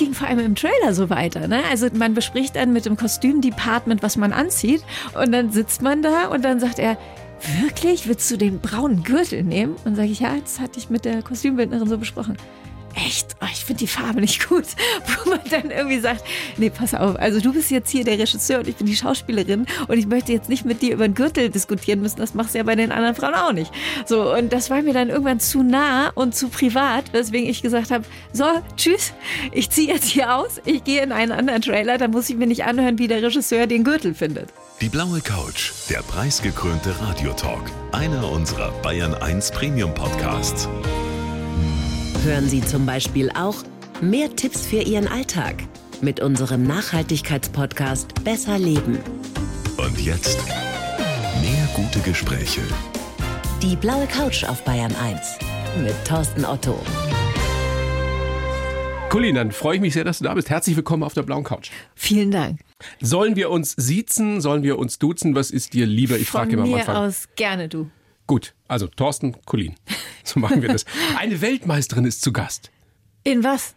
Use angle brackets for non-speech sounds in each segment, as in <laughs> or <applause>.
ging vor allem im Trailer so weiter. Ne? Also man bespricht dann mit dem Kostümdepartment, was man anzieht. Und dann sitzt man da und dann sagt er, wirklich, willst du den braunen Gürtel nehmen? Und sage ich, ja, das hatte ich mit der Kostümbildnerin so besprochen echt, oh, ich finde die Farbe nicht gut. <laughs> Wo man dann irgendwie sagt, nee, pass auf, also du bist jetzt hier der Regisseur und ich bin die Schauspielerin und ich möchte jetzt nicht mit dir über den Gürtel diskutieren müssen, das machst du ja bei den anderen Frauen auch nicht. So, und das war mir dann irgendwann zu nah und zu privat, weswegen ich gesagt habe, so, tschüss, ich ziehe jetzt hier aus, ich gehe in einen anderen Trailer, da muss ich mir nicht anhören, wie der Regisseur den Gürtel findet. Die blaue Couch, der preisgekrönte Radiotalk, einer unserer Bayern 1 Premium Podcasts. Hören Sie zum Beispiel auch mehr Tipps für Ihren Alltag mit unserem Nachhaltigkeitspodcast Besser Leben. Und jetzt mehr gute Gespräche. Die blaue Couch auf Bayern 1 mit Thorsten Otto. Colin, dann freue ich mich sehr, dass du da bist. Herzlich willkommen auf der blauen Couch. Vielen Dank. Sollen wir uns siezen? Sollen wir uns duzen? Was ist dir lieber? Ich frage immer am Von Anfang. mir aus gerne du. Gut, also Thorsten, Colin. So machen wir das. <laughs> Eine Weltmeisterin ist zu Gast. In was?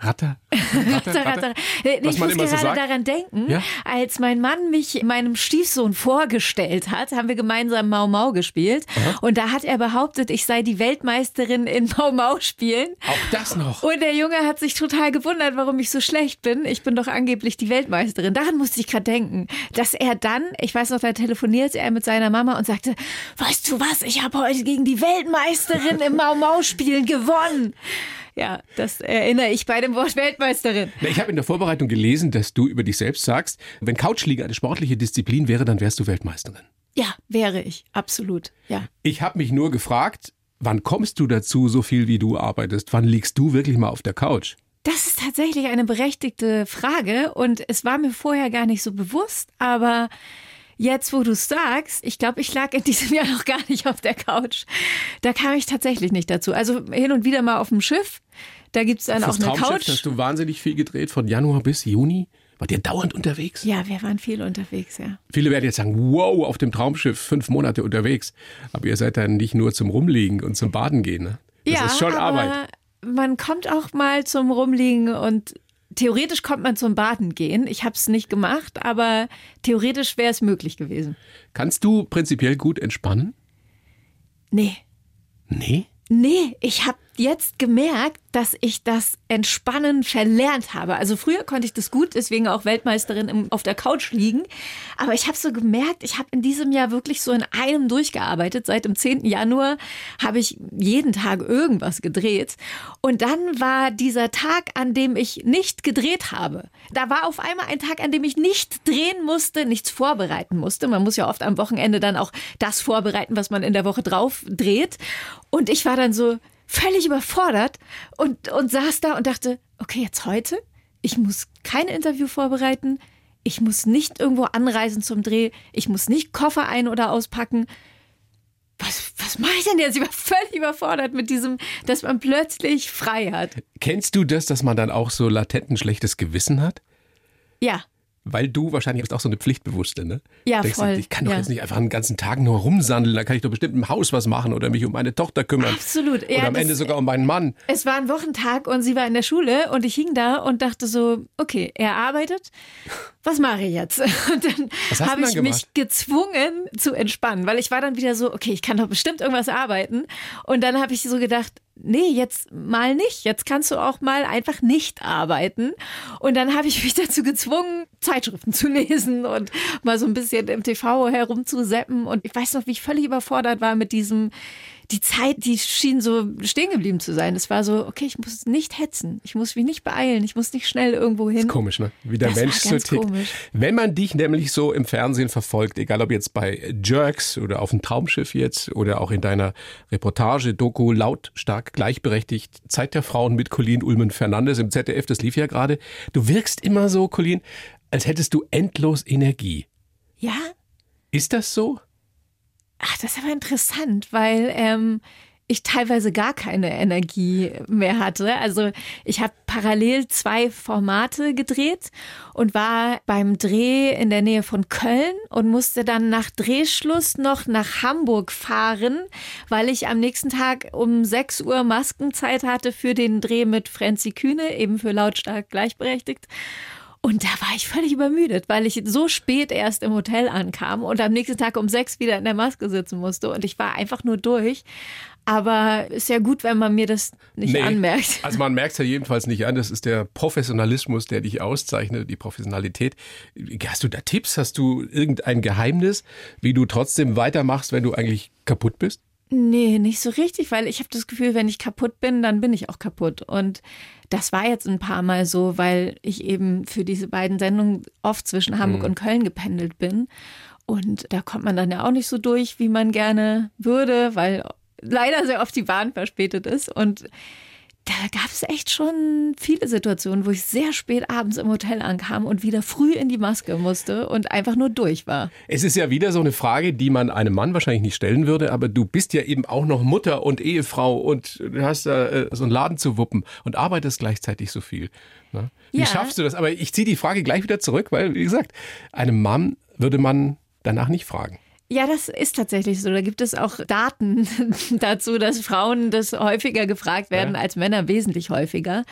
Ratter, Ratter, Ratter, Ratter. Was ich man muss immer so gerade sagt. daran denken, Ja? als mein Mann mich meinem Stiefsohn vorgestellt hat, haben wir gemeinsam Mau Mau gespielt. Und da hat er behauptet, ich sei die Weltmeisterin in Mau Mau spielen. Auch das noch. Und der Junge hat sich total gewundert, warum ich so schlecht bin. Ich bin doch angeblich die Weltmeisterin. Daran musste ich gerade denken, dass er dann, ich weiß noch, da telefonierte er mit seiner Mama und sagte, weißt du was, ich habe heute gegen die Weltmeisterin im Mau Mau spielen gewonnen. Ja, das erinnere ich bei dem Wort Weltmeisterin. Na, Ich habe in der Vorbereitung gelesen, dass du über dich selbst sagst, wenn Couchliga eine sportliche Disziplin wäre, dann wärst du Weltmeisterin. Ja, wäre ich, absolut. Ja. Ich habe mich nur gefragt, wann kommst du dazu, so viel wie du arbeitest? Wann liegst du wirklich mal auf der Couch? Das ist tatsächlich eine berechtigte Frage und es war mir vorher gar nicht so bewusst, aber jetzt, wo du es sagst, ich glaube, ich lag in diesem <laughs> Jahr noch gar nicht auf der Couch. Da kam ich tatsächlich nicht dazu. Also hin und wieder mal auf dem Schiff, da gibt's dann Fürs auch eine Traumschiff Couch. hast du wahnsinnig viel gedreht, von Januar bis Juni. Wart ihr dauernd unterwegs? Ja, wir waren viel unterwegs, ja. Viele werden jetzt sagen, wow, auf dem Traumschiff fünf Monate unterwegs. Aber ihr seid dann nicht nur zum Rumliegen und zum Baden gehen. Ne? Das ja, ist schon aber Arbeit. Man kommt auch mal zum Rumliegen und theoretisch kommt man zum Baden gehen. Ich habe es nicht gemacht, aber theoretisch wäre es möglich gewesen. Kannst du prinzipiell gut entspannen? Nee. Nee? Nee, ich habe jetzt gemerkt, dass ich das Entspannen verlernt habe. Also früher konnte ich das gut, deswegen auch Weltmeisterin im, auf der Couch liegen. Aber ich habe so gemerkt, ich habe in diesem Jahr wirklich so in einem durchgearbeitet. Seit dem 10. Januar habe ich jeden Tag irgendwas gedreht. Und dann war dieser Tag, an dem ich nicht gedreht habe. Da war auf einmal ein Tag, an dem ich nicht drehen musste, nichts vorbereiten musste. Man muss ja oft am Wochenende dann auch das vorbereiten, was man in der Woche drauf dreht. Und ich war dann so, völlig überfordert und, und saß da und dachte, okay, jetzt heute, ich muss kein Interview vorbereiten, ich muss nicht irgendwo anreisen zum Dreh, ich muss nicht Koffer ein- oder auspacken. Was, was mache ich denn jetzt? Ich war völlig überfordert mit diesem, dass man plötzlich frei hat. Kennst du das, dass man dann auch so latent ein schlechtes Gewissen hat? Ja, Weil du wahrscheinlich bist auch so eine Pflichtbewusste, ne? Ja, Denkst du, voll, Ich kann doch ja. jetzt nicht einfach einen ganzen Tag nur rumsandeln, da kann ich doch bestimmt im Haus was machen oder mich um meine Tochter kümmern. Absolut. Ja, oder am das- Ende sogar um meinen Mann. Es war ein Wochentag und sie war in der Schule und ich hing da und dachte so, okay, er arbeitet, was mache ich jetzt? <laughs> Und dann habe ich gemacht? mich gezwungen zu entspannen, weil ich war dann wieder so, okay, ich kann doch bestimmt irgendwas arbeiten. Und dann habe ich so gedacht, nee, jetzt mal nicht. Jetzt kannst du auch mal einfach nicht arbeiten. Und dann habe ich mich <laughs> dazu gezwungen, Zeitschriften zu lesen und mal so ein bisschen im TV herumzuseppen. Und ich weiß noch, wie ich völlig überfordert war mit diesem, die Zeit, die schien so stehen geblieben zu sein. Es war so, okay, ich muss nicht hetzen. Ich muss mich nicht beeilen. Ich muss nicht schnell irgendwo hin. Komisch, ne? Wie der Das Mensch so tickt. komisch. Wenn man dich nämlich so im Fernsehen verfolgt, egal ob jetzt bei Jerks oder auf dem Traumschiff jetzt oder auch in deiner Reportage, Doku, lautstark gleichberechtigt, Zeit der Frauen mit Colin Ulmen Fernandes im ZDF, das lief ja gerade. Du wirkst immer so, Colin, als hättest du endlos Energie. Ja? Ist das so? Ach, das ist aber interessant, weil ähm, ich teilweise gar keine Energie mehr hatte. Also ich habe parallel zwei Formate gedreht und war beim Dreh in der Nähe von Köln und musste dann nach Drehschluss noch nach Hamburg fahren, weil ich am nächsten Tag um 6 Uhr Maskenzeit hatte für den Dreh mit Franzi Kühne, eben für lautstark gleichberechtigt. Und da war ich völlig übermüdet, weil ich so spät erst im Hotel ankam und am nächsten Tag um sechs wieder in der Maske sitzen musste. Und ich war einfach nur durch. Aber ist ja gut, wenn man mir das nicht nee, anmerkt. Also man merkt es ja jedenfalls nicht an. Das ist der Professionalismus, der dich auszeichnet, die Professionalität. Hast du da Tipps? Hast du irgendein Geheimnis, wie du trotzdem weitermachst, wenn du eigentlich kaputt bist? Nee, nicht so richtig, weil ich habe das Gefühl, wenn ich kaputt bin, dann bin ich auch kaputt. Und das war jetzt ein paar Mal so, weil ich eben für diese beiden Sendungen oft zwischen Hamburg mhm. und Köln gependelt bin. Und da kommt man dann ja auch nicht so durch, wie man gerne würde, weil leider sehr oft die Bahn verspätet ist. Und da gab es echt schon viele Situationen, wo ich sehr spät abends im Hotel ankam und wieder früh in die Maske musste und einfach nur durch war. Es ist ja wieder so eine Frage, die man einem Mann wahrscheinlich nicht stellen würde, aber du bist ja eben auch noch Mutter und Ehefrau und du hast da äh, so einen Laden zu wuppen und arbeitest gleichzeitig so viel. Ne? Wie ja. schaffst du das? Aber ich ziehe die Frage gleich wieder zurück, weil, wie gesagt, einem Mann würde man danach nicht fragen. Ja, das ist tatsächlich so. Da gibt es auch Daten <laughs> dazu, dass Frauen das häufiger gefragt werden ja. als Männer wesentlich häufiger.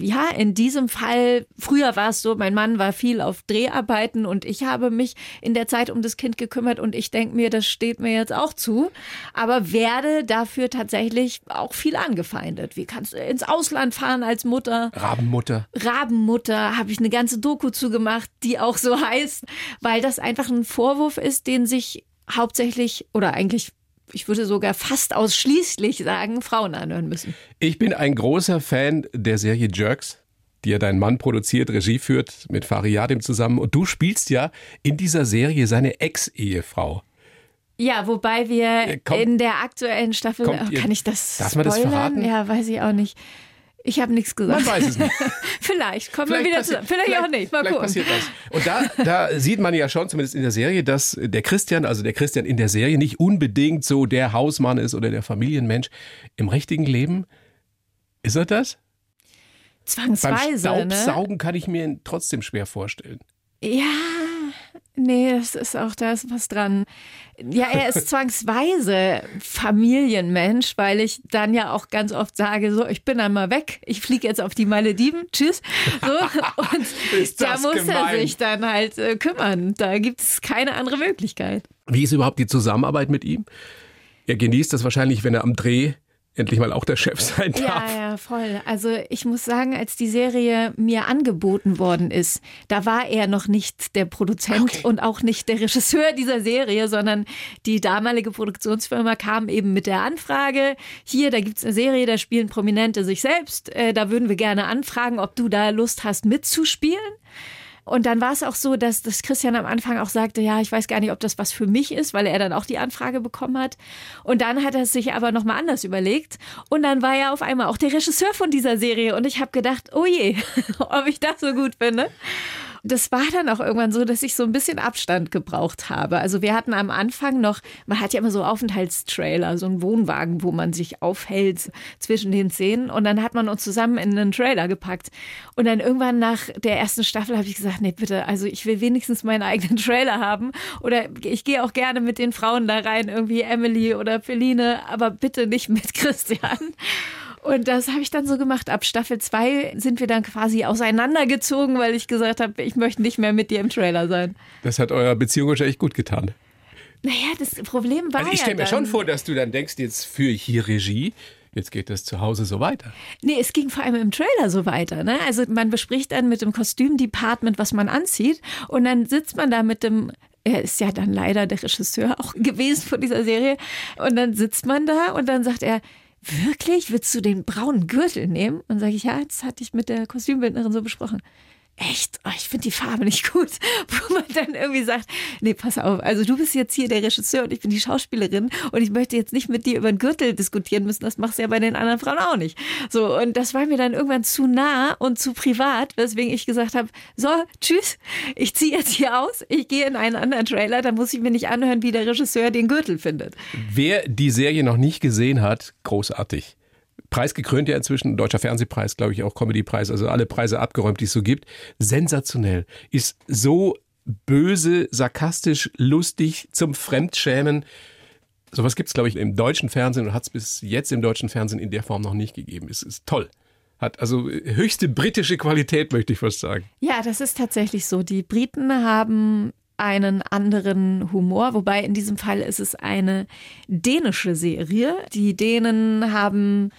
Ja, in diesem Fall, früher war es so, mein Mann war viel auf Dreharbeiten und ich habe mich in der Zeit um das Kind gekümmert und ich denke mir, das steht mir jetzt auch zu, aber werde dafür tatsächlich auch viel angefeindet. Wie kannst du ins Ausland fahren als Mutter? Rabenmutter. Rabenmutter, habe ich eine ganze Doku zugemacht, die auch so heißt, weil das einfach ein Vorwurf ist, den sich hauptsächlich oder eigentlich ich würde sogar fast ausschließlich sagen, Frauen anhören müssen. Ich bin ein großer Fan der Serie Jerks die ja dein Mann produziert, Regie führt, mit Fariadim zusammen. Und du spielst ja in dieser Serie seine Ex-Ehefrau. Ja, wobei wir äh, kommt, in der aktuellen Staffel, oh, kann ich das Darf man das verraten? Ja, weiß ich auch nicht. Ich habe nichts gesagt. Man weiß es nicht. <laughs> vielleicht kommen vielleicht wir wieder zusammen. Vielleicht, vielleicht, auch nicht. Mal vielleicht gucken. passiert das. Und da, da sieht man ja schon, zumindest in der Serie, dass der Christian, also der Christian in der Serie, nicht unbedingt so der Hausmann ist oder der Familienmensch. Im richtigen Leben ist er das? Zwangsweise. Beim ne? Staubsaugen ne? kann ich mir trotzdem schwer vorstellen. Ja, Nee, das ist auch, da ist was dran. Ja, er ist <laughs> zwangsweise Familienmensch, weil ich dann ja auch ganz oft sage, so, ich bin einmal weg, ich fliege jetzt auf die Malediven, tschüss. So, <laughs> und da muss gemein. er sich dann halt äh, kümmern. Da gibt es keine andere Möglichkeit. Wie ist überhaupt die Zusammenarbeit mit ihm? Er genießt das wahrscheinlich, wenn er am Dreh endlich mal auch der Chef sein darf. Ja, ja, voll. Also ich muss sagen, als die Serie mir angeboten worden ist, da war er noch nicht der Produzent okay. und auch nicht der Regisseur dieser Serie, sondern die damalige Produktionsfirma kam eben mit der Anfrage, hier, da gibt's eine Serie, da spielen Prominente sich selbst, äh, da würden wir gerne anfragen, ob du da Lust hast mitzuspielen. Und dann war es auch so, dass, dass Christian am Anfang auch sagte, ja, ich weiß gar nicht, ob das was für mich ist, weil er dann auch die Anfrage bekommen hat. Und dann hat er es sich aber nochmal anders überlegt. Und dann war er auf einmal auch der Regisseur von dieser Serie. Und ich habe gedacht, oh je, <laughs> ob ich das so gut finde das war dann auch irgendwann so, dass ich so ein bisschen Abstand gebraucht habe. Also wir hatten am Anfang noch, man hat ja immer so Aufenthaltstrailer, so einen Wohnwagen, wo man sich aufhält zwischen den Szenen und dann hat man uns zusammen in einen Trailer gepackt. Und dann irgendwann nach der ersten Staffel habe ich gesagt, nee, bitte, also ich will wenigstens meinen eigenen Trailer haben oder ich gehe auch gerne mit den Frauen da rein, irgendwie Emily oder Feline, aber bitte nicht mit <laughs> Christian. Und das habe ich dann so gemacht. Ab Staffel 2 sind wir dann quasi auseinandergezogen, weil ich gesagt habe, ich möchte nicht mehr mit dir im Trailer sein. Das hat eurer Beziehung wahrscheinlich gut getan. Naja, das Problem war. Also ich stelle ja mir schon vor, dass du dann denkst, jetzt führe ich hier Regie. Jetzt geht das zu Hause so weiter. Nee, es ging vor allem im Trailer so weiter. Ne? Also man bespricht dann mit dem Kostümdepartment, was man anzieht. Und dann sitzt man da mit dem er ist ja dann leider der Regisseur auch <laughs> gewesen von dieser Serie. Und dann sitzt man da und dann sagt er, wirklich, willst du den braunen Gürtel nehmen? Und sage ich, ja, das hatte ich mit der Kostümbildnerin so besprochen. Echt, oh, ich finde die Farbe nicht gut, <laughs> wo man dann irgendwie sagt, nee, pass auf, also du bist jetzt hier der Regisseur und ich bin die Schauspielerin und ich möchte jetzt nicht mit dir über den Gürtel diskutieren müssen, das machst du ja bei den anderen Frauen auch nicht. So, und das war mir dann irgendwann zu nah und zu privat, weswegen ich gesagt habe, so, tschüss, ich ziehe jetzt hier aus, ich gehe in einen anderen Trailer, da muss ich mir nicht anhören, wie der Regisseur den Gürtel findet. Wer die Serie noch nicht gesehen hat, großartig preisgekrönt ja inzwischen, Deutscher Fernsehpreis, glaube ich, auch Comedypreis, also alle Preise abgeräumt, die es so gibt. Sensationell. Ist so böse, sarkastisch, lustig, zum Fremdschämen. Sowas gibt es, glaube ich, im deutschen Fernsehen und hat es bis jetzt im deutschen Fernsehen in der Form noch nicht gegeben. Es ist toll. Hat also höchste britische Qualität, möchte ich fast sagen. Ja, das ist tatsächlich so. Die Briten haben einen anderen Humor, wobei in diesem Fall ist es eine dänische Serie. Die Dänen haben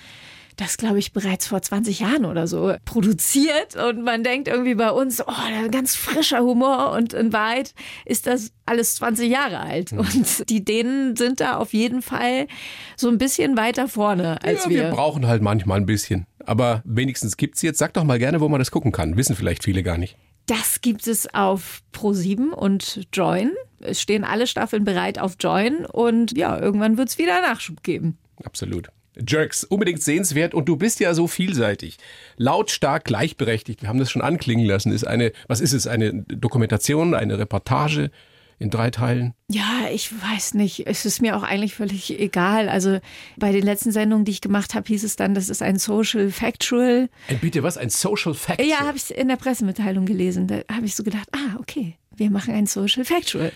das, glaube ich, bereits vor 20 Jahren oder so produziert. Und man denkt irgendwie bei uns, oh, ganz frischer Humor. Und in Wahrheit ist das alles 20 Jahre alt. Mhm. Und die Dänen sind da auf jeden Fall so ein bisschen weiter vorne als ja, wir. Wir brauchen halt manchmal ein bisschen. Aber wenigstens gibt es jetzt. Sag doch mal gerne, wo man das gucken kann. Wissen vielleicht viele gar nicht. Das gibt es auf Pro7 und Join. Es stehen alle Staffeln bereit auf Join und ja, irgendwann wird es wieder Nachschub geben. Absolut. Jerks, unbedingt sehenswert und du bist ja so vielseitig. Lautstark, gleichberechtigt, wir haben das schon anklingen lassen, ist eine, was ist es, eine Dokumentation, eine Reportage in drei Teilen? Ja, ich weiß nicht. Es ist mir auch eigentlich völlig egal. Also bei den letzten Sendungen, die ich gemacht habe, hieß es dann, das ist ein Social Factual. Ein bitte was? Ein Social Factual? Ja, habe ich in der Pressemitteilung gelesen. Da habe ich so gedacht, ah, okay, wir machen ein Social Factual.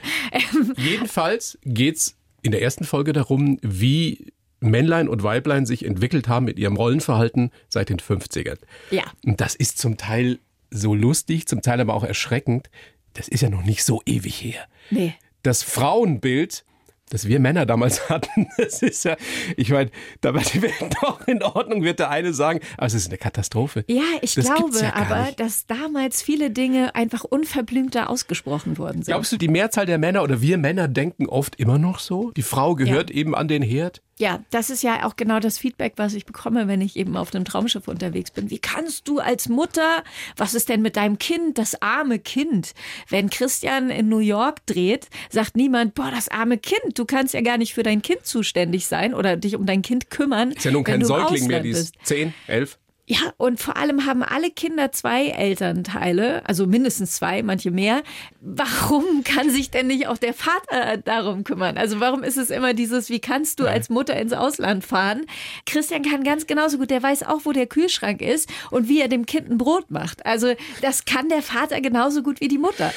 Jedenfalls geht's in der ersten Folge darum, wie Männlein und Weiblein sich entwickelt haben mit ihrem Rollenverhalten seit den 50ern. Ja. Und das ist zum Teil so lustig, zum Teil aber auch erschreckend. Das ist ja noch nicht so ewig her. Nee. Das Frauenbild das wir Männer damals <laughs> hatten, das ist ja, ich meine, da wird die Welt <laughs> doch in Ordnung, wird der eine sagen, aber es ist eine Katastrophe. Ja, ich das glaube ja aber, nicht. dass damals viele Dinge einfach unverblümter ausgesprochen worden sind. Glaubst du, die Mehrzahl der Männer oder wir Männer denken oft immer noch so? Die Frau gehört ja. eben an den Herd? Ja, das ist ja auch genau das Feedback, was ich bekomme, wenn ich eben auf dem Traumschiff unterwegs bin. Wie kannst du als Mutter, was ist denn mit deinem Kind, das arme Kind? Wenn Christian in New York dreht, sagt niemand, boah, das arme Kind, du kannst ja gar nicht für dein Kind zuständig sein oder dich um dein Kind kümmern. Ist ja nun kein Säugling mehr, die ist zehn, elf. Ja, und vor allem haben alle Kinder zwei Elternteile, also mindestens zwei, manche mehr. Warum kann sich denn nicht auch der Vater darum kümmern? Also warum ist es immer dieses, wie kannst du als Mutter ins Ausland fahren? Christian kann ganz genauso gut, der weiß auch, wo der Kühlschrank ist und wie er dem Kind ein Brot macht. Also das kann der Vater genauso gut wie die Mutter.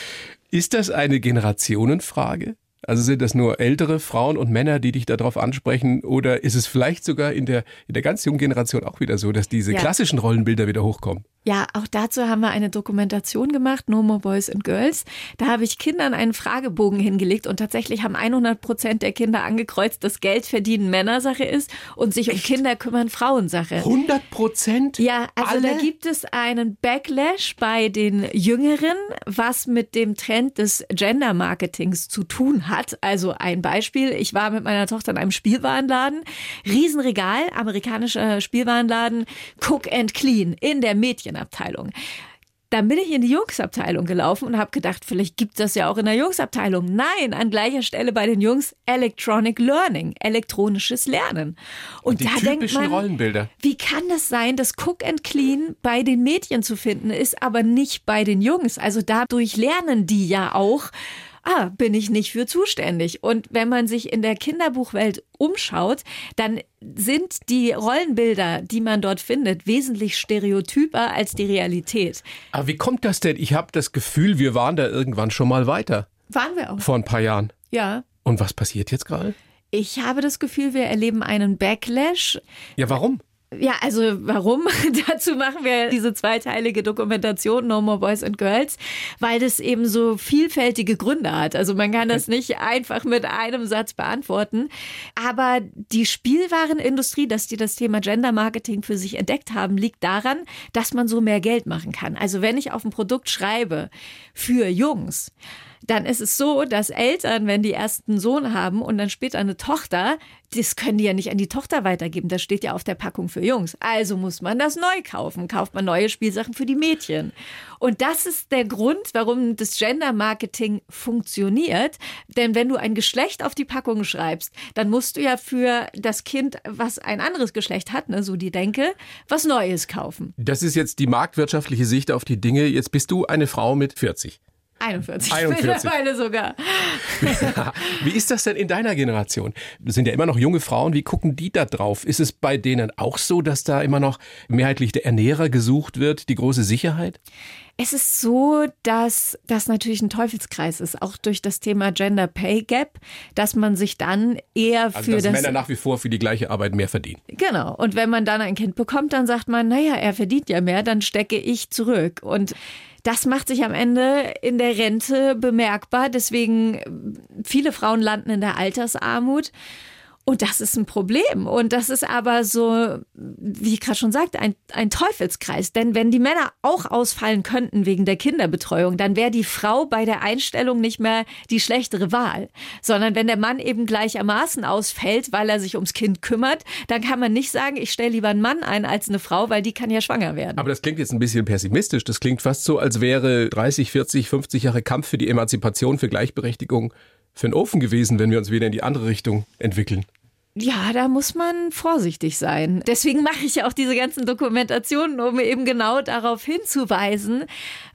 Ist das eine Generationenfrage? Also sind das nur ältere Frauen und Männer, die dich darauf ansprechen? Oder ist es vielleicht sogar in der, in der ganz jungen Generation auch wieder so, dass diese ja. klassischen Rollenbilder wieder hochkommen? Ja, auch dazu haben wir eine Dokumentation gemacht, No More Boys and Girls. Da habe ich Kindern einen Fragebogen hingelegt und tatsächlich haben 100 Prozent der Kinder angekreuzt, dass Geld verdienen Männersache ist und sich Echt? um Kinder kümmern Frauensache. 100 Prozent? Ja, also Alle? da gibt es einen Backlash bei den Jüngeren, was mit dem Trend des Gender Marketings zu tun hat. Also ein Beispiel, ich war mit meiner Tochter in einem Spielwarenladen, Riesenregal, amerikanischer Spielwarenladen, Cook and Clean in der Mädchen Mädchenabteilung. Dann bin ich in die Jungsabteilung gelaufen und habe gedacht, vielleicht gibt es das ja auch in der Jungsabteilung. Nein, an gleicher Stelle bei den Jungs Electronic Learning, elektronisches Lernen. Und, und die da denkt man, Rollenbilder. wie kann das sein, dass Cook and Clean bei den Mädchen zu finden ist, aber nicht bei den Jungs? Also dadurch lernen die ja auch ah, bin ich nicht für zuständig. Und wenn man sich in der Kinderbuchwelt umschaut, dann sind die Rollenbilder, die man dort findet, wesentlich stereotyper als die Realität. Aber wie kommt das denn? Ich habe das Gefühl, wir waren da irgendwann schon mal weiter. Waren wir auch. Vor ein paar Jahren. Ja. Und was passiert jetzt gerade? Ich habe das Gefühl, wir erleben einen Backlash. Ja, warum? Ja, also warum? <laughs> Dazu machen wir diese zweiteilige Dokumentation No More Boys and Girls, weil das eben so vielfältige Gründe hat. Also man kann das nicht einfach mit einem Satz beantworten. Aber die Spielwarenindustrie, dass die das Thema Gender Marketing für sich entdeckt haben, liegt daran, dass man so mehr Geld machen kann. Also wenn ich auf ein Produkt schreibe für Jungs, dann ist es so, dass Eltern, wenn die ersten Sohn haben und dann später eine Tochter, das können die ja nicht an die Tochter weitergeben. Das steht ja auf der Packung für Jungs. Also muss man das neu kaufen. Kauft man neue Spielsachen für die Mädchen. Und das ist der Grund, warum das Gender Marketing funktioniert. Denn wenn du ein Geschlecht auf die Packung schreibst, dann musst du ja für das Kind, was ein anderes Geschlecht hat, ne, so die Denke, was Neues kaufen. Das ist jetzt die marktwirtschaftliche Sicht auf die Dinge. Jetzt bist du eine Frau mit 40. 41. 41. Mittlerweile sogar. Wie ist das denn in deiner Generation? Das sind ja immer noch junge Frauen. Wie gucken die da drauf? Ist es bei denen auch so, dass da immer noch mehrheitlich der Ernährer gesucht wird, die große Sicherheit? Es ist so, dass das natürlich ein Teufelskreis ist, auch durch das Thema Gender Pay Gap, dass man sich dann eher Also, für dass das Männer nach wie vor für die gleiche Arbeit mehr verdienen. Genau. Und wenn man dann ein Kind bekommt, dann sagt man, naja, er verdient ja mehr, dann stecke ich zurück. Und das macht sich am Ende in der Rente bemerkbar. Deswegen äh, viele Frauen landen in der Altersarmut. Und das ist ein Problem. Und das ist aber so, wie ich gerade schon sagte, ein, ein Teufelskreis. Denn wenn die Männer auch ausfallen könnten wegen der Kinderbetreuung, dann wäre die Frau bei der Einstellung nicht mehr die schlechtere Wahl. Sondern wenn der Mann eben gleichermaßen ausfällt, weil er sich ums Kind kümmert, dann kann man nicht sagen, ich stelle lieber einen Mann ein als eine Frau, weil die kann ja schwanger werden. Aber das klingt jetzt ein bisschen pessimistisch. Das klingt fast so, als wäre 30, 40, 50 Jahre Kampf für die Emanzipation, für Gleichberechtigung für den Ofen gewesen, wenn wir uns wieder in die andere Richtung entwickeln. Ja, da muss man vorsichtig sein. Deswegen mache ich ja auch diese ganzen Dokumentationen, um eben genau darauf hinzuweisen,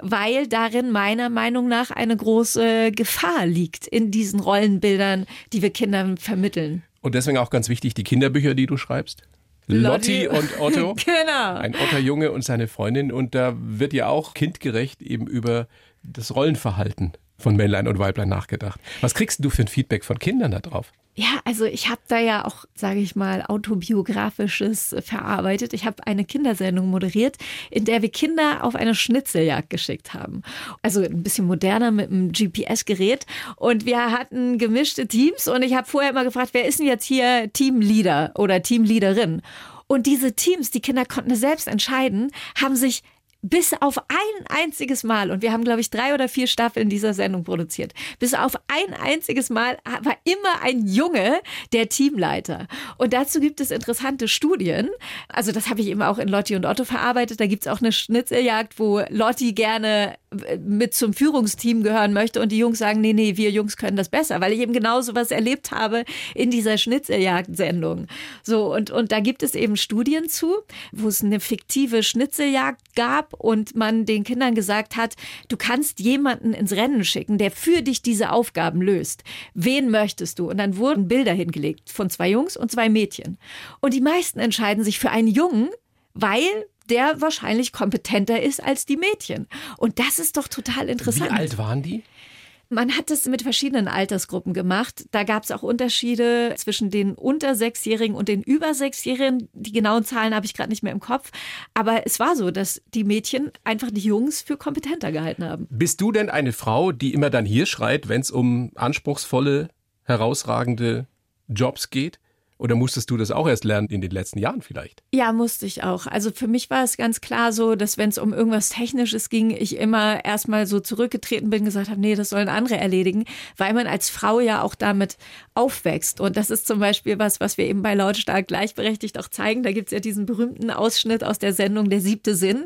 weil darin meiner Meinung nach eine große Gefahr liegt in diesen Rollenbildern, die wir Kindern vermitteln. Und deswegen auch ganz wichtig die Kinderbücher, die du schreibst. Lotti. Lotti und Otto. <laughs> Genau. Ein Otterjunge und seine Freundin. Und da wird ja auch kindgerecht eben über das Rollenverhalten von Männlein und Weiblein nachgedacht. Was kriegst du für ein Feedback von Kindern da drauf? Ja, also ich habe da ja auch, sage ich mal, autobiografisches verarbeitet. Ich habe eine Kindersendung moderiert, in der wir Kinder auf eine Schnitzeljagd geschickt haben. Also ein bisschen moderner mit einem GPS-Gerät. Und wir hatten gemischte Teams und ich habe vorher immer gefragt, wer ist denn jetzt hier Teamleader oder Teamleaderin? Und diese Teams, die Kinder konnten selbst entscheiden, haben sich bis auf ein einziges Mal, und wir haben, glaube ich, drei oder vier Staffeln dieser Sendung produziert, bis auf ein einziges Mal war immer ein Junge der Teamleiter. Und dazu gibt es interessante Studien. Also das habe ich eben auch in Lotti und Otto verarbeitet. Da gibt es auch eine Schnitzeljagd, wo Lotti gerne mit zum Führungsteam gehören möchte und die Jungs sagen, nee, nee, wir Jungs können das besser, weil ich eben genau so was erlebt habe in dieser Schnitzeljagd-Sendung. So, und, und da gibt es eben Studien zu, wo es eine fiktive Schnitzeljagd gab und man den Kindern gesagt hat, du kannst jemanden ins Rennen schicken, der für dich diese Aufgaben löst. Wen möchtest du? Und dann wurden Bilder hingelegt von zwei Jungs und zwei Mädchen. Und die meisten entscheiden sich für einen Jungen, weil der wahrscheinlich kompetenter ist als die Mädchen. Und das ist doch total interessant. Wie alt waren die? Man hat es mit verschiedenen Altersgruppen gemacht. Da gab es auch Unterschiede zwischen den unter Sechsjährigen und den über Sechsjährigen. Die genauen Zahlen habe ich gerade nicht mehr im Kopf. Aber es war so, dass die Mädchen einfach die Jungs für kompetenter gehalten haben. Bist du denn eine Frau, die immer dann hier schreit, wenn es um anspruchsvolle, herausragende Jobs geht? Oder musstest du das auch erst lernen in den letzten Jahren vielleicht? Ja, musste ich auch. Also für mich war es ganz klar so, dass wenn es um irgendwas Technisches ging, ich immer erstmal so zurückgetreten bin, gesagt habe, nee, das sollen andere erledigen, weil man als Frau ja auch damit aufwächst. Und das ist zum Beispiel was, was wir eben bei Lautstark gleichberechtigt auch zeigen. Da gibt's ja diesen berühmten Ausschnitt aus der Sendung Der siebte Sinn,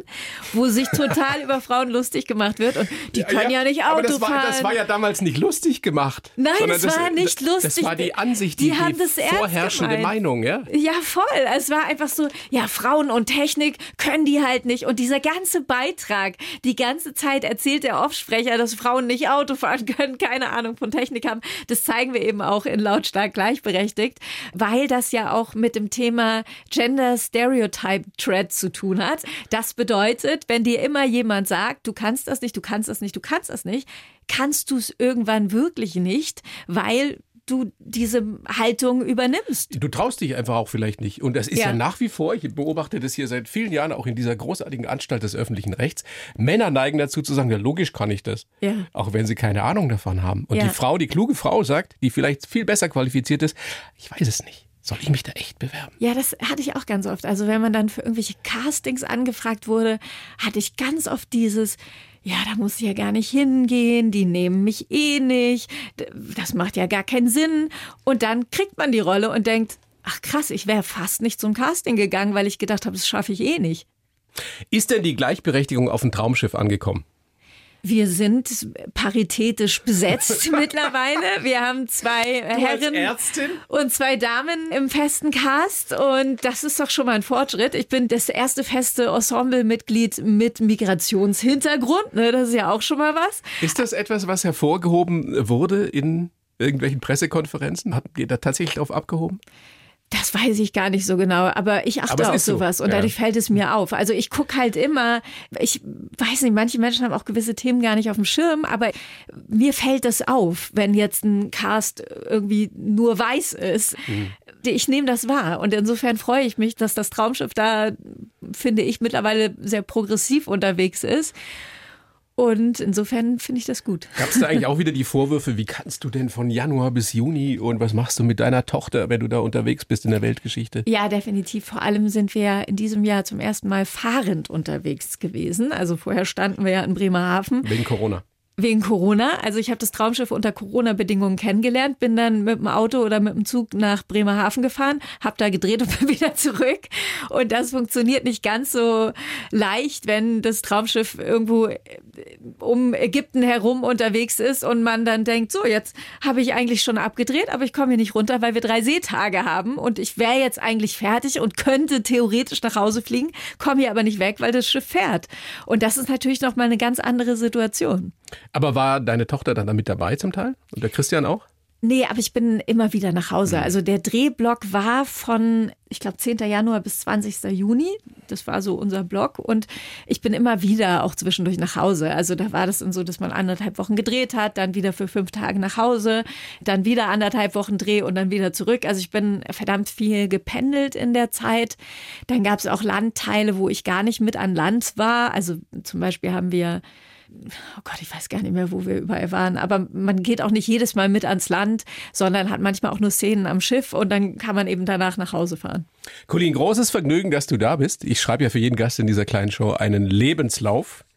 wo sich <laughs> total über Frauen lustig gemacht wird. Und die können ja, nicht Auto aber das war, fahren. das war ja damals nicht lustig gemacht. Nein, es war nicht lustig. Das war die Ansicht, Die die, haben das ernst vorherrschende gemeint. Meinung, ja? Ja, voll. Es war einfach so, ja, Frauen und Technik können die halt nicht. Und dieser ganze Beitrag, die ganze Zeit erzählt der Offsprecher, dass Frauen nicht Auto fahren können, keine Ahnung von Technik haben. Das zeigen wir eben auch in lautstark gleichberechtigt, weil das ja auch mit dem Thema Gender Stereotype Thread zu tun hat. Das bedeutet, wenn dir immer jemand sagt, du kannst das nicht, du kannst das nicht, du kannst das nicht, kannst du es irgendwann wirklich nicht, weil du diese Haltung übernimmst. Du traust dich einfach auch vielleicht nicht. Und das ist ja. Ja. nach wie vor, ich beobachte das hier seit vielen Jahren auch in dieser großartigen Anstalt des öffentlichen Rechts. Männer neigen dazu zu sagen, ja, logisch kann ich das. Ja. Auch wenn sie keine Ahnung davon haben. Und Ja. die Frau, die kluge Frau sagt, die vielleicht viel besser qualifiziert ist, ich weiß es nicht. Soll ich mich da echt bewerben? Ja, das hatte ich auch ganz oft. Also wenn man dann für irgendwelche Castings angefragt wurde, hatte ich ganz oft dieses, ja, da muss ich ja gar nicht hingehen, die nehmen mich eh nicht, das macht ja gar keinen Sinn. Und dann kriegt man die Rolle und denkt, ach krass, ich wäre fast nicht zum Casting gegangen, weil ich gedacht habe, das schaffe ich eh nicht. Ist denn die Gleichberechtigung auf dem Traumschiff angekommen? Wir sind paritätisch besetzt <laughs> mittlerweile. Wir haben zwei Herren und zwei Damen im festen Cast und das ist doch schon mal ein Fortschritt. Ich bin das erste feste Ensemble-Mitglied mit Migrationshintergrund. Ne? Das ist ja auch schon mal was. Ist das etwas, was hervorgehoben wurde in irgendwelchen Pressekonferenzen? Habt ihr da tatsächlich drauf abgehoben? Das weiß ich gar nicht so genau, aber ich achte aber auf sowas so. und dadurch ja. fällt es mir auf. Also ich gucke halt immer, ich weiß nicht, manche Menschen haben auch gewisse Themen gar nicht auf dem Schirm, aber mir fällt das auf, wenn jetzt ein Cast irgendwie nur weiß ist. Mhm. Ich nehme das wahr und insofern freue ich mich, dass das Traumschiff da, finde ich, mittlerweile sehr progressiv unterwegs ist. Und insofern finde ich das gut. Gab es da eigentlich auch wieder die Vorwürfe, wie kannst du denn von Januar bis Juni und was machst du mit deiner Tochter, wenn du da unterwegs bist in der Weltgeschichte? Ja, definitiv. Vor allem sind wir in diesem Jahr zum ersten Mal fahrend unterwegs gewesen. Also vorher standen wir ja in Bremerhaven. Wegen Corona. Wegen Corona. Also ich habe das Traumschiff unter Corona-Bedingungen kennengelernt, bin dann mit dem Auto oder mit dem Zug nach Bremerhaven gefahren, habe da gedreht und <laughs> bin wieder zurück. Und das funktioniert nicht ganz so leicht, wenn das Traumschiff irgendwo äh, um Ägypten herum unterwegs ist und man dann denkt, so jetzt habe ich eigentlich schon abgedreht, aber ich komme hier nicht runter, weil wir drei Seetage haben und ich wäre jetzt eigentlich fertig und könnte theoretisch nach Hause fliegen, komme hier aber nicht weg, weil das Schiff fährt. Und das ist natürlich noch mal eine ganz andere Situation. Aber war deine Tochter dann damit dabei zum Teil? Und der Christian auch? Nee, aber ich bin immer wieder nach Hause. Mhm. Also der Drehblock war von, ich glaube, 10. Januar bis 20. Juni. Das war so unser Block. Und ich bin immer wieder auch zwischendurch nach Hause. Also da war das dann so, dass man anderthalb Wochen gedreht hat, dann wieder für fünf Tage nach Hause, dann wieder anderthalb Wochen Dreh und dann wieder zurück. Also ich bin verdammt viel gependelt in der Zeit. Dann gab es auch Landteile, wo ich gar nicht mit an Land war. Also zum Beispiel haben wir oh Gott, ich weiß gar nicht mehr, wo wir überall waren, aber man geht auch nicht jedes Mal mit ans Land, sondern hat manchmal auch nur Szenen am Schiff und dann kann man eben danach nach Hause fahren. Colin, großes Vergnügen, dass du da bist. Ich schreibe ja für jeden Gast in dieser kleinen Show einen Lebenslauf. <laughs>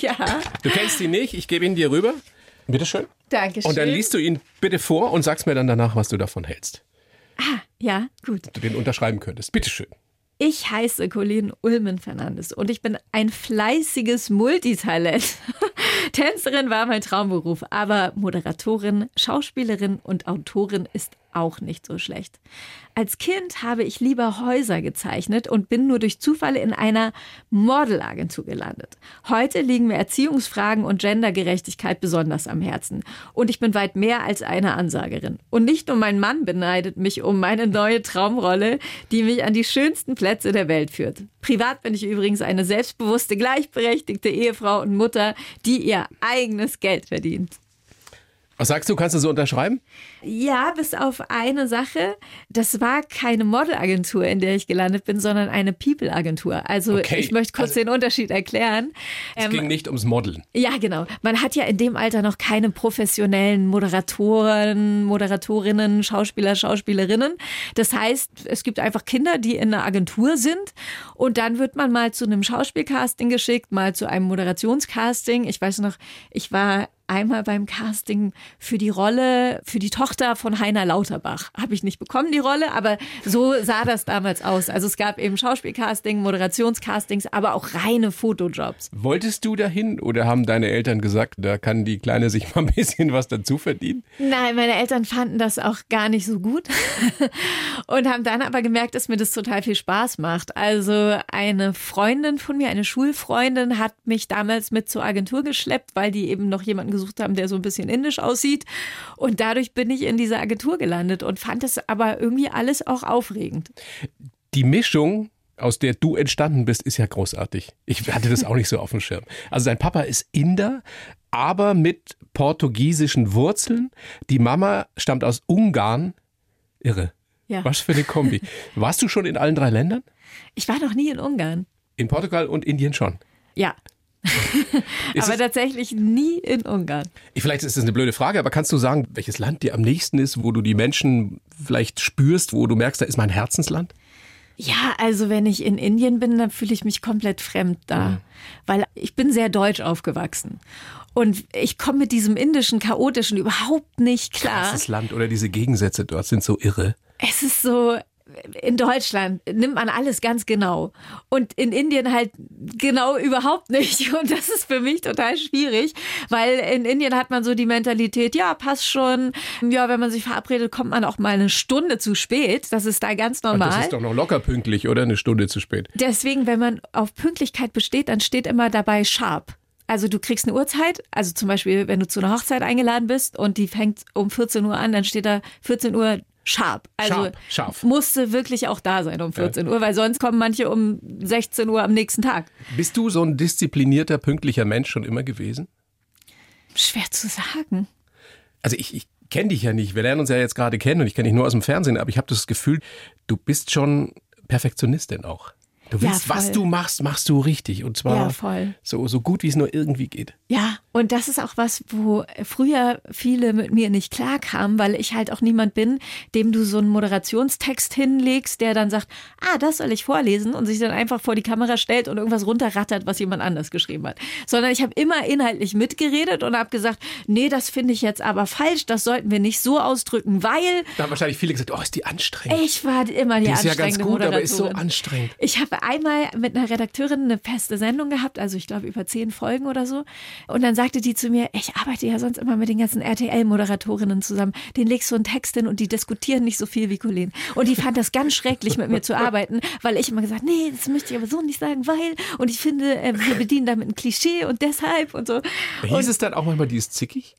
Ja. Du kennst ihn nicht, ich gebe ihn dir rüber. Bitteschön. Dankeschön. Und dann liest du ihn bitte vor und sagst mir dann danach, was du davon hältst. Ah, ja, gut. Du den unterschreiben könntest. Bitteschön. Ich heiße Colleen Ulmen Fernandes und ich bin ein fleißiges Multitalent. <laughs> Tänzerin war mein Traumberuf, aber Moderatorin, Schauspielerin und Autorin ist auch nicht so schlecht. Als Kind habe ich lieber Häuser gezeichnet und bin nur durch Zufall in einer Modelagentur gelandet. Heute liegen mir Erziehungsfragen und Gendergerechtigkeit besonders am Herzen. Und ich bin weit mehr als eine Ansagerin. Und nicht nur mein Mann beneidet mich um meine neue Traumrolle, die mich an die schönsten Plätze der Welt führt. Privat bin ich übrigens eine selbstbewusste, gleichberechtigte Ehefrau und Mutter, die ihr eigenes Geld verdient. Was sagst du, kannst du so unterschreiben? Ja, bis auf eine Sache. Das war keine Modelagentur, in der ich gelandet bin, sondern eine People-Agentur. Also okay. ich möchte kurz also, den Unterschied erklären. Es ähm, ging nicht ums Modeln. Ja, genau. Man hat ja in dem Alter noch keine professionellen Moderatoren, Moderatorinnen, Schauspieler, Schauspielerinnen. Das heißt, es gibt einfach Kinder, die in einer Agentur sind und dann wird man mal zu einem Schauspielcasting geschickt, mal zu einem Moderationscasting. Ich weiß noch, ich war einmal beim Casting für die Rolle, für die Tochter von Heiner Lauterbach. Habe ich nicht bekommen, die Rolle, aber so sah das damals aus. Also es gab eben Schauspielcasting, Moderationscastings, aber auch reine Fotojobs. Wolltest du dahin oder haben deine Eltern gesagt, da kann die Kleine sich <laughs> mal ein bisschen was dazu verdienen? Nein, meine Eltern fanden das auch gar nicht so gut <laughs> und haben dann aber gemerkt, dass mir das total viel Spaß macht. Also eine Freundin von mir, eine Schulfreundin, hat mich damals mit zur Agentur geschleppt, weil die eben noch jemanden gesucht haben, der so ein bisschen indisch aussieht. Und dadurch bin ich in dieser Agentur gelandet und fand es aber irgendwie alles auch aufregend. Die Mischung aus der du entstanden bist, ist ja großartig. Ich hatte das auch nicht so auf dem Schirm. Also dein Papa ist Inder, aber mit portugiesischen Wurzeln. Die Mama stammt aus Ungarn. Irre. Ja. Was für eine Kombi. <laughs> Warst du schon in allen drei Ländern? Ich war noch nie in Ungarn. In Portugal und Indien schon. Ja. <laughs> aber tatsächlich nie in Ungarn. Vielleicht ist das eine blöde Frage, aber kannst du sagen, welches Land dir am nächsten ist, wo du die Menschen vielleicht spürst, wo du merkst, da ist mein Herzensland? Ja, also wenn ich in Indien bin, dann fühle ich mich komplett fremd da, mhm. weil ich bin sehr deutsch aufgewachsen. Und ich komme mit diesem indischen, chaotischen überhaupt nicht klar. Das Land oder diese Gegensätze dort sind so irre. Es ist so, in Deutschland nimmt man alles ganz genau und in Indien halt genau überhaupt nicht. <laughs> Und das ist für mich total schwierig, weil in Indien hat man so die Mentalität, ja, passt schon. Ja, wenn man sich verabredet, kommt man auch mal eine Stunde zu spät. Das ist da ganz normal. das ist doch noch locker pünktlich, oder? Eine Stunde zu spät. Deswegen, wenn man auf Pünktlichkeit besteht, dann steht immer dabei sharp. Also du kriegst eine Uhrzeit, also zum Beispiel, wenn du zu einer Hochzeit eingeladen bist und die fängt um 14 Uhr an, dann steht da 14 Uhr scharf. Also Sharp, scharf. musste wirklich auch da sein um 14 ja. Uhr, weil sonst kommen manche um 16 Uhr am nächsten Tag. Bist du so ein disziplinierter, pünktlicher Mensch schon immer gewesen? Schwer zu sagen. Also ich, ich kenne dich ja nicht. Wir lernen uns ja jetzt gerade kennen und ich kenne dich nur aus dem Fernsehen, aber ich habe das Gefühl, du bist schon Perfektionistin auch. Du willst, ja, was du machst, machst du richtig. Und zwar ja, So, so gut, wie es nur irgendwie geht. Ja, und das ist auch was, wo früher viele mit mir nicht klarkamen, weil ich halt auch niemand bin, dem du so einen Moderationstext hinlegst, der dann sagt, ah, das soll ich vorlesen und sich dann einfach vor die Kamera stellt und irgendwas runterrattert, was jemand anders geschrieben hat. Sondern ich habe immer inhaltlich mitgeredet und habe gesagt, nee, das finde ich jetzt aber falsch, das sollten wir nicht so ausdrücken, weil... Da haben wahrscheinlich viele gesagt, oh, ist die anstrengend. Ich war immer die, die ist anstrengende ja ganz gut, aber ist so anstrengend. Ich habe einmal mit einer Redakteurin eine feste Sendung gehabt, also ich glaube über zehn Folgen oder so. Und dann sagte die zu mir, ich arbeite ja sonst immer mit den ganzen RTL-Moderatorinnen zusammen. Den legst du einen Text hin und die diskutieren nicht so viel wie Colleen. Und die fand das ganz schrecklich, mit mir zu arbeiten, weil ich immer gesagt, nee, das möchte ich aber so nicht sagen, weil. Und ich finde, äh, wir bedienen damit ein Klischee und deshalb und so. Hieß und, es dann auch manchmal, die ist zickig?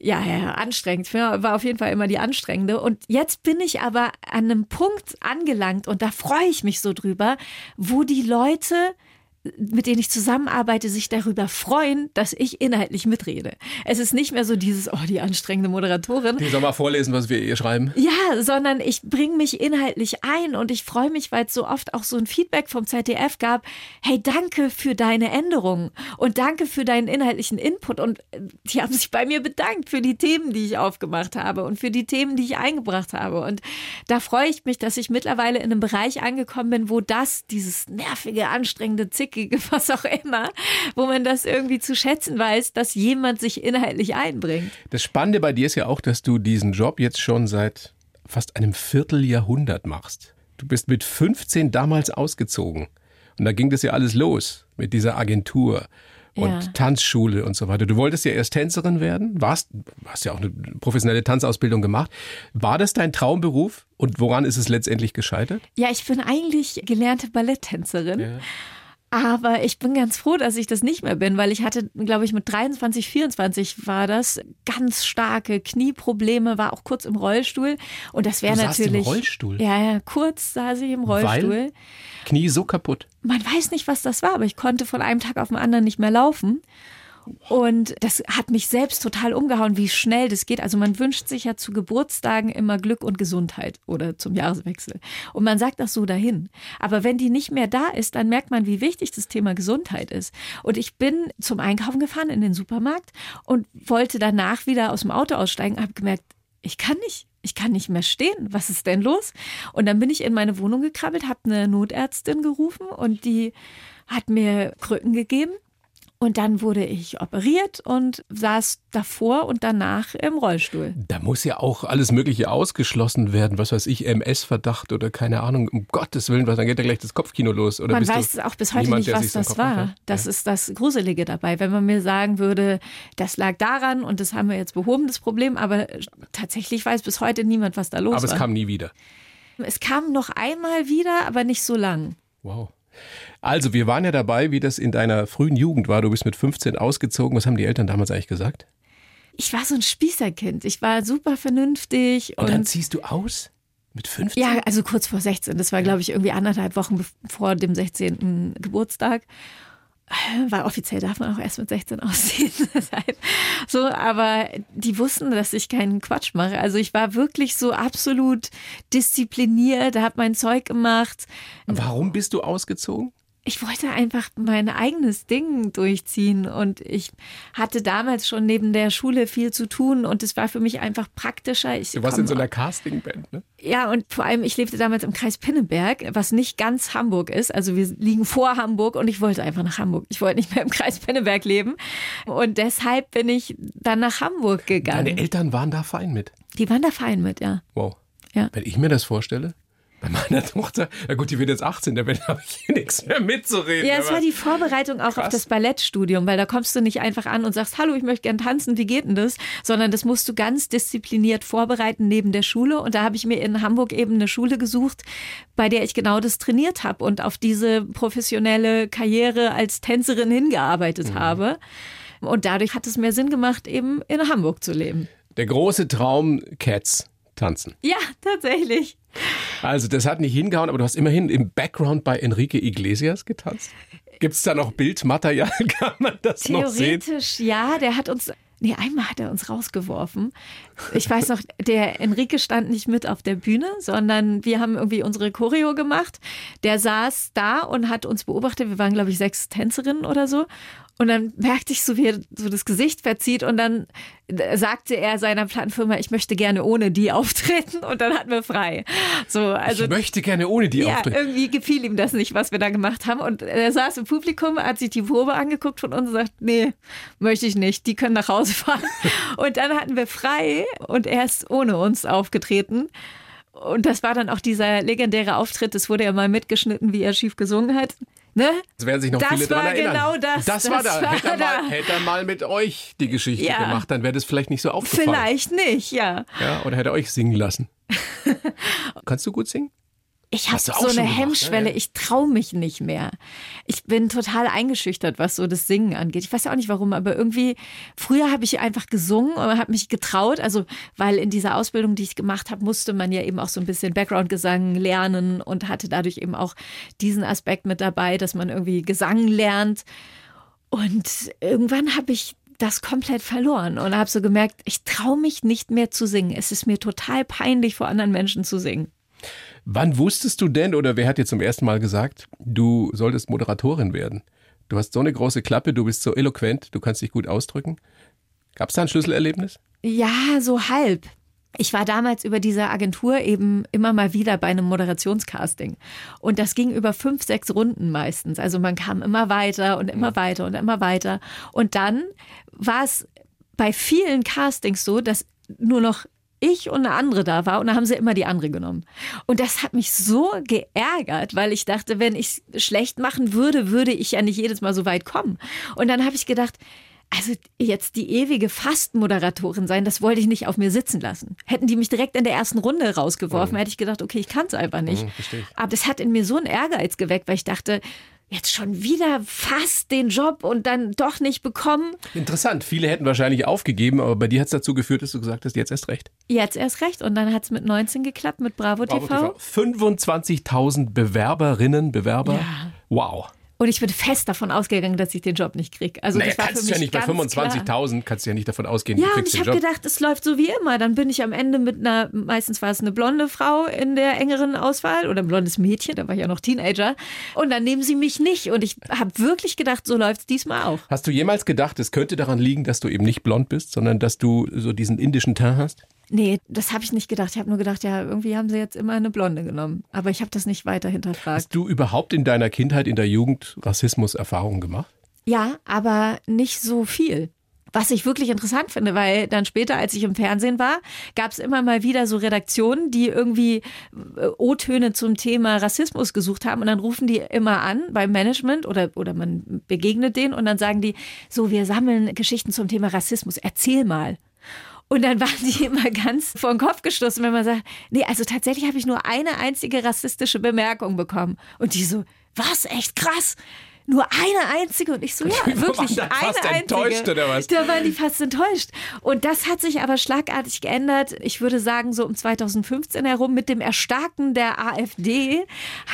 Ja, ja, anstrengend. War auf jeden Fall immer die anstrengende. Und jetzt bin ich aber an einem Punkt angelangt und da freue ich mich so drüber, wo die Leute mit denen ich zusammenarbeite, sich darüber freuen, dass ich inhaltlich mitrede. Es ist nicht mehr so dieses, oh, die anstrengende Moderatorin. Die soll mal vorlesen, was wir ihr schreiben. Ja, sondern ich bringe mich inhaltlich ein und ich freue mich, weil es so oft auch so ein Feedback vom ZDF gab. Hey, danke für deine Änderungen und danke für deinen inhaltlichen Input. Und äh, die haben sich bei mir bedankt für die Themen, die ich aufgemacht habe und für die Themen, die ich eingebracht habe. Und da freue ich mich, dass ich mittlerweile in einem Bereich angekommen bin, wo das, dieses nervige, anstrengende Zick Zickige, <laughs> was auch immer, wo man das irgendwie zu schätzen weiß, dass jemand sich inhaltlich einbringt. Das Spannende bei dir ist ja auch, dass du diesen Job jetzt schon seit fast einem Vierteljahrhundert machst. Du bist mit 15 damals ausgezogen. Und da ging das ja alles los mit dieser Agentur und ja. Tanzschule und so weiter. Du wolltest ja erst Tänzerin werden, warst, hast ja auch eine professionelle Tanzausbildung gemacht. War das dein Traumberuf und woran ist es letztendlich gescheitert? Ja, ich bin eigentlich gelernte Balletttänzerin. Ja. Aber ich bin ganz froh, dass ich das nicht mehr bin, weil ich hatte, glaube ich, mit 23, 24 war das ganz starke Knieprobleme, war auch kurz im Rollstuhl. Und das wäre natürlich. Im Rollstuhl? Ja, ja, kurz saß ich im Rollstuhl. Weil Knie so kaputt. Man weiß nicht, was das war, aber ich konnte von einem Tag auf den anderen nicht mehr laufen. Und das hat mich selbst total umgehauen, wie schnell das geht. Also man wünscht sich ja zu Geburtstagen immer Glück und Gesundheit oder zum Jahreswechsel. Und man sagt das so dahin. Aber wenn die nicht mehr da ist, dann merkt man, wie wichtig das Thema Gesundheit ist. Und ich bin zum Einkaufen gefahren in den Supermarkt und wollte danach wieder aus dem Auto aussteigen, habe gemerkt, ich kann nicht. Ich kann nicht mehr stehen. Was ist denn los? Und dann bin ich in meine Wohnung gekrabbelt, habe eine Notärztin gerufen und die hat mir Krücken gegeben und dann wurde ich operiert und saß davor und danach im Rollstuhl. Da muss ja auch alles Mögliche ausgeschlossen werden. Was weiß ich, MS-Verdacht oder keine Ahnung. Um Gottes Willen, was, dann geht ja gleich das Kopfkino los. Oder man weiß auch bis heute niemand, nicht, was das war. Das ja. ist das Gruselige dabei. Wenn man mir sagen würde, das lag daran und das haben wir jetzt behoben, das Problem. Aber tatsächlich weiß bis heute niemand, was da los war. Aber es kam nie wieder. Es kam noch einmal wieder, aber nicht so lang. Wow. Also, wir waren ja dabei, wie das in deiner frühen Jugend war. Du bist mit 15 ausgezogen. Was haben die Eltern damals eigentlich gesagt? Ich war so ein Spießerkind. Ich war super vernünftig. Und, und dann ziehst du aus? Mit 15? Ja, also kurz vor 16. Das war, glaube ich, irgendwie anderthalb Wochen vor dem 16. Geburtstag weil offiziell darf man auch erst mit 16 ausziehen. <laughs> so, aber die wussten, dass ich keinen Quatsch mache. Also ich war wirklich so absolut diszipliniert, habe mein Zeug gemacht. Warum bist du ausgezogen? Ich wollte einfach mein eigenes Ding durchziehen und ich hatte damals schon neben der Schule viel zu tun und es war für mich einfach praktischer. Ich du warst in so einer Castingband, ne? Ja, und vor allem, ich lebte damals im Kreis Pinneberg, was nicht ganz Hamburg ist. Also wir liegen vor Hamburg und ich wollte einfach nach Hamburg. Ich wollte nicht mehr im Kreis Pinneberg leben und deshalb bin ich dann nach Hamburg gegangen. Deine Eltern waren da fein mit? Die waren da fein mit, ja. Wow. Ja. Wenn ich mir das vorstelle, bei meiner Tochter, na gut, die wird jetzt 18, da <laughs> habe ich hier nichts mehr mitzureden. Ja, es war die Vorbereitung auch Krass. auf das Ballettstudium, weil da kommst du nicht einfach an und sagst, hallo, ich möchte gern tanzen, wie geht denn das? Sondern das musst du ganz diszipliniert vorbereiten neben der Schule. Und da habe ich mir in Hamburg eben eine Schule gesucht, bei der ich genau das trainiert habe und auf diese professionelle Karriere als Tänzerin hingearbeitet habe. Und dadurch hat es mir Sinn gemacht, eben in Hamburg zu leben. Der große Traum, Cats tanzen. Ja, tatsächlich. Also das hat nicht hingehauen, aber du hast immerhin im Background bei Enrique Iglesias getanzt. Gibt es da noch Bildmaterial? <laughs> Kann man das noch sehen? Theoretisch ja, der hat uns. Nee, einmal hat er uns rausgeworfen. Ich weiß noch, der Enrique stand nicht mit auf der Bühne, sondern wir haben irgendwie unsere Choreo gemacht. Der saß da und hat uns beobachtet. Wir waren, glaube ich, sechs Tänzerinnen oder so. Und dann merkte ich so, wie er so das Gesicht verzieht und dann sagte er seiner Plattenfirma, ich möchte gerne ohne die <laughs> auftreten und dann hatten wir frei. So, also ich möchte gerne ohne die ja, auftreten. irgendwie gefiel ihm das nicht, was wir da gemacht haben. Und er saß im Publikum, hat sich die Probe angeguckt von uns und sagt, nee, möchte ich nicht, die können nach Hause fahren. <laughs> Und dann hatten wir frei und er ist ohne uns aufgetreten. Und das war dann auch dieser legendäre Auftritt, es wurde ja mal mitgeschnitten, wie er schief gesungen hat. Ne? Das werden sich noch Das viele war daran erinnern. genau das, Das, das war da. war hätte, er da. mal, hätte er mal mit euch die Geschichte Ja. gemacht, dann wäre das vielleicht nicht so aufgefallen. Vielleicht nicht, ja. Ja, oder hätte er euch singen lassen. <laughs> Kannst du gut singen? Ich habe so eine gemacht, Hemmschwelle, ne? Ja. ich traue mich nicht mehr. Ich bin total eingeschüchtert, was so das Singen angeht. Ich weiß ja auch nicht warum, aber irgendwie, früher habe ich einfach gesungen und habe mich getraut. Also, weil in dieser Ausbildung, die ich gemacht habe, musste man ja eben auch so ein bisschen Background-Gesang lernen und hatte dadurch eben auch diesen Aspekt mit dabei, dass man irgendwie Gesang lernt. Und irgendwann habe ich das komplett verloren und habe so gemerkt, ich traue mich nicht mehr zu singen. Es ist mir total peinlich, vor anderen Menschen zu singen. Wann wusstest du denn, oder wer hat dir zum ersten Mal gesagt, du solltest Moderatorin werden? Du hast so eine große Klappe, du bist so eloquent, du kannst dich gut ausdrücken. Gab es da ein Schlüsselerlebnis? Ja, so halb. Ich war damals über diese Agentur eben immer mal wieder bei einem Moderationscasting. Und das ging über fünf, sechs Runden meistens. Also man kam immer weiter und immer weiter und immer weiter. Und dann war es bei vielen Castings so, dass nur noch ich und eine andere da war und da haben sie immer die andere genommen. Und das hat mich so geärgert, weil ich dachte, wenn ich es schlecht machen würde, würde ich ja nicht jedes Mal so weit kommen. Und dann habe ich gedacht, also jetzt die ewige Fastmoderatorin sein, das wollte ich nicht auf mir sitzen lassen. Hätten die mich direkt in der ersten Runde rausgeworfen, hätte ich gedacht, okay, ich kann es einfach nicht. Mhm. Aber das hat in mir so einen Ehrgeiz geweckt, weil ich dachte, jetzt schon wieder fast den Job und dann doch nicht bekommen. Interessant. Viele hätten wahrscheinlich aufgegeben, aber bei dir hat es dazu geführt, dass du gesagt hast, jetzt erst recht. Jetzt erst recht. Und dann hat es mit 19 geklappt mit Bravo, Bravo TV. TV. 25.000 Bewerberinnen, Bewerber. Ja. Wow. Und ich bin fest davon ausgegangen, dass ich den Job nicht kriege. Also Naja, das war für kannst mich du ja nicht bei ganz klar. 25.000 kannst du ja nicht davon ausgehen, Ja, du und kriegst ich den habe gedacht, es läuft so wie immer. Dann bin ich am Ende mit einer, meistens war es eine blonde Frau in der engeren Auswahl oder ein blondes Mädchen, da war ich ja noch Teenager. Und dann nehmen sie mich nicht. Und ich habe wirklich gedacht, so läuft es diesmal auch. Hast du jemals gedacht, es könnte daran liegen, dass du eben nicht blond bist, sondern dass du so diesen indischen Teint hast? Nee, das habe ich nicht gedacht. Ich habe nur gedacht, ja, irgendwie haben sie jetzt immer eine Blonde genommen. Aber ich habe das nicht weiter hinterfragt. Hast du überhaupt in deiner Kindheit, in der Jugend Rassismus-Erfahrungen gemacht? Ja, aber nicht so viel. Was ich wirklich interessant finde, weil dann später, als ich im Fernsehen war, gab es immer mal wieder so Redaktionen, die irgendwie äh, O-Töne zum Thema Rassismus gesucht haben und dann rufen die immer an beim Management oder, oder man begegnet denen und dann sagen die, so, wir sammeln Geschichten zum Thema Rassismus, erzähl mal. Und dann waren die <laughs> immer ganz vor den Kopf gestoßen, wenn man sagt, nee, also tatsächlich habe ich nur eine einzige rassistische Bemerkung bekommen. Und die so, was, echt krass? Nur eine einzige. Und ich so, <laughs> ja, wirklich dann eine fast einzige. enttäuscht, oder was? Da waren die fast enttäuscht. Und das hat sich aber schlagartig geändert. Ich würde sagen, so um 2015 herum mit dem Erstarken der AfD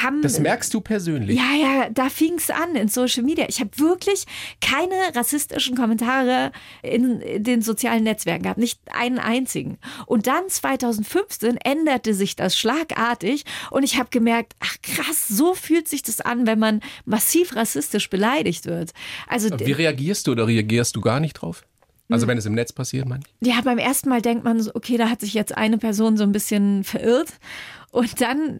haben Das merkst du persönlich. ja, ja, da fing es an in Social Media. Ich habe wirklich keine rassistischen Kommentare in, in den sozialen Netzwerken gehabt, nicht einen einzigen. Und dann 2015 änderte sich das schlagartig und ich habe gemerkt, ach krass, so fühlt sich das an, wenn man massiv rassistisch beleidigt wird. Also Wie reagierst du oder reagierst du gar nicht drauf? Hm. Also wenn es im Netz passiert, ich? Ja, beim ersten Mal denkt man so, okay, da hat sich jetzt eine Person so ein bisschen verirrt. Und dann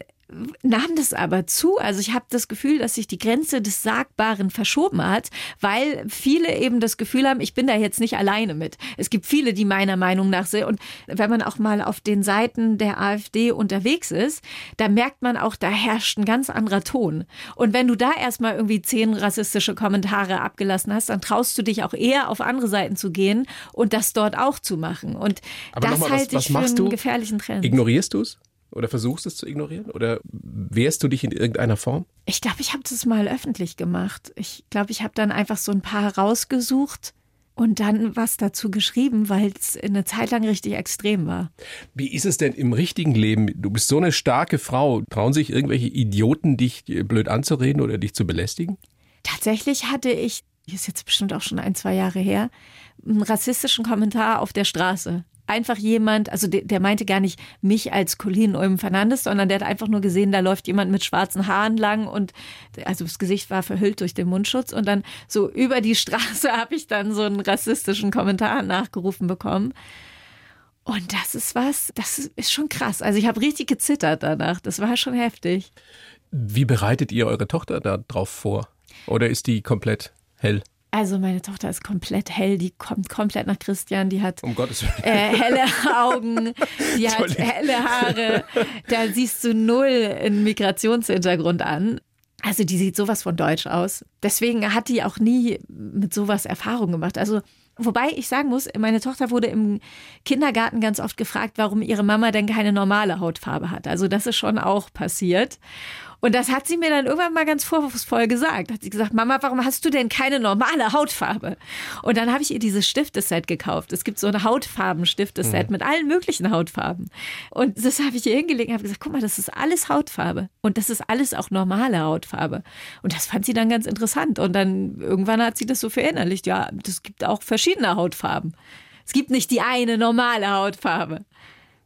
nahm das aber zu. Also ich habe das Gefühl, dass sich die Grenze des Sagbaren verschoben hat, weil viele eben das Gefühl haben, ich bin da jetzt nicht alleine mit. Es gibt viele, die meiner Meinung nach sind. Und wenn man auch mal auf den Seiten der AfD unterwegs ist, da merkt man auch, da herrscht ein ganz anderer Ton. Und wenn du da erstmal irgendwie zehn rassistische Kommentare abgelassen hast, dann traust du dich auch eher auf andere Seiten zu gehen und das dort auch zu machen. Und Aber das was- halte was ich für einen du? gefährlichen Trend. Ignorierst du es? Oder versuchst es zu ignorieren? Oder wehrst du dich in irgendeiner Form? Ich glaube, ich habe das mal öffentlich gemacht. Ich glaube, ich habe dann einfach so ein paar rausgesucht und dann was dazu geschrieben, weil es eine Zeit lang richtig extrem war. Wie ist es denn im richtigen Leben? Du bist so eine starke Frau. Trauen sich irgendwelche Idioten, dich blöd anzureden oder dich zu belästigen? Tatsächlich hatte ich, hier ist jetzt bestimmt auch schon ein, zwei Jahre her, einen rassistischen Kommentar auf der Straße. Einfach jemand, also der, der meinte gar nicht mich als Colleen Ulm Fernandes, sondern der hat einfach nur gesehen, da läuft jemand mit schwarzen Haaren lang und also das Gesicht war verhüllt durch den Mundschutz und dann so über die Straße <laughs> habe ich dann so einen rassistischen Kommentar nachgerufen bekommen. Und das ist was, das ist schon krass. Also ich habe richtig gezittert danach. Das war schon heftig. Wie bereitet ihr eure Tochter da drauf vor? Oder ist die komplett hell? Also meine Tochter ist komplett hell, die kommt komplett nach Christian, die hat Um äh, helle <laughs> Augen, die hat helle Haare. Da siehst du null einen Migrationshintergrund an. Also die sieht sowas von deutsch aus. Deswegen hat die auch nie mit sowas Erfahrung gemacht. Also wobei ich sagen muss, meine Tochter wurde im Kindergarten ganz oft gefragt, warum ihre Mama denn keine normale Hautfarbe hat. Also das ist schon auch passiert. Und das hat sie mir dann irgendwann mal ganz vorwurfsvoll gesagt. Hat sie gesagt, Mama, warum hast du denn keine normale Hautfarbe? Und dann habe ich ihr dieses Stifteset gekauft. Es gibt so ein Hautfarben-Stifteset mit allen möglichen Hautfarben. Und das habe ich ihr hingelegt und habe gesagt, guck mal, das ist alles Hautfarbe. Und das ist alles auch normale Hautfarbe. Und das fand sie dann ganz interessant. Und dann irgendwann hat sie das so verinnerlicht. Ja, das gibt auch verschiedene Hautfarben. Es gibt nicht die eine normale Hautfarbe.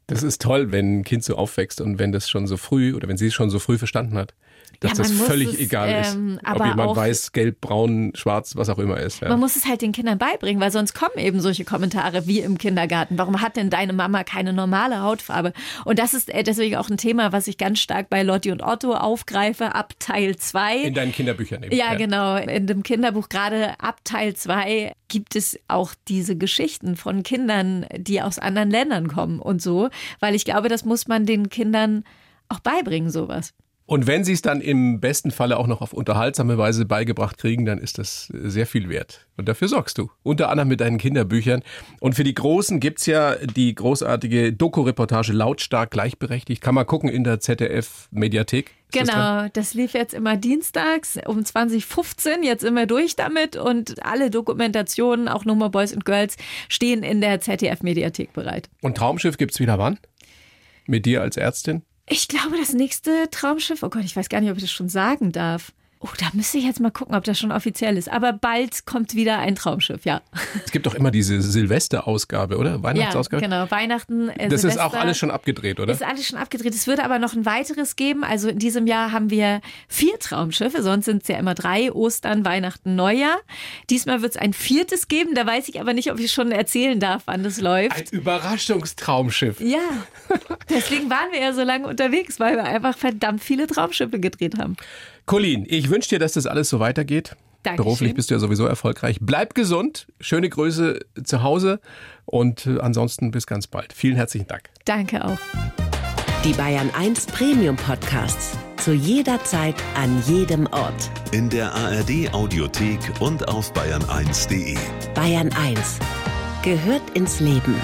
Das ist toll, wenn ein Kind so aufwächst und wenn das schon so früh oder wenn sie es schon so früh verstanden hat, dass Ja, das völlig es, egal ähm, ist. Ob aber jemand auch- weiß, gelb, braun, schwarz, was auch immer ist. Ja. Man muss es halt den Kindern beibringen, weil sonst kommen eben solche Kommentare wie im Kindergarten. Warum hat denn deine Mama keine normale Hautfarbe? Und das ist äh, deswegen auch ein Thema, was ich ganz stark bei Lotti und Otto aufgreife, ab Teil 2. In deinen Kinderbüchern eben. Ja, genau. In dem Kinderbuch gerade ab Teil 2 gibt es auch diese Geschichten von Kindern, die aus anderen Ländern kommen und so, weil ich glaube, das muss man den Kindern auch beibringen, sowas. Und wenn sie es dann im besten Falle auch noch auf unterhaltsame Weise beigebracht kriegen, dann ist das sehr viel wert. Und dafür sorgst du. Unter anderem mit deinen Kinderbüchern. Und für die Großen gibt's ja die großartige Doku-Reportage Lautstark gleichberechtigt. Kann man gucken in der ZDF-Mediathek. Das? Genau, das lief jetzt immer dienstags um 2015. Jetzt wir durch damit und alle Dokumentationen, auch Nummer Boys and Girls, stehen in der ZDF-Mediathek bereit. Und Traumschiff gibt's wieder wann? Mit dir als Ärztin? Ich glaube, das nächste Traumschiff, oh Gott, ich weiß gar nicht, ob ich das schon sagen darf. Oh, da müsste ich jetzt mal gucken, ob das schon offiziell ist. Aber bald kommt wieder ein Traumschiff, ja. Es gibt doch immer diese Silvesterausgabe, oder? Ja, Weihnachtsausgabe? genau. Weihnachten, äh, Das ist auch Silvester. alles schon abgedreht, oder? Ist alles schon abgedreht. Es wird aber noch ein weiteres geben. Also in diesem Jahr haben wir vier Traumschiffe. Sonst sind es ja immer drei. Ostern, Weihnachten, Neujahr. Diesmal wird es ein viertes geben. Da weiß ich aber nicht, ob ich schon erzählen darf, wann das läuft. Ein Überraschungstraumschiff. ja, deswegen waren wir ja so lange unterwegs, weil wir einfach verdammt viele Traumschiffe gedreht haben. Colin, ich wünsche dir, dass das alles so weitergeht. Dankeschön. Beruflich bist du ja sowieso erfolgreich. Bleib gesund, schöne Grüße zu Hause und äh, ansonsten bis ganz bald. Vielen herzlichen Dank. Danke auch. Die Bayern 1 Premium Podcasts. Zu jeder Zeit, an jedem Ort. In der ARD Audiothek und auf bayern1.de. Bayern 1 gehört ins Leben.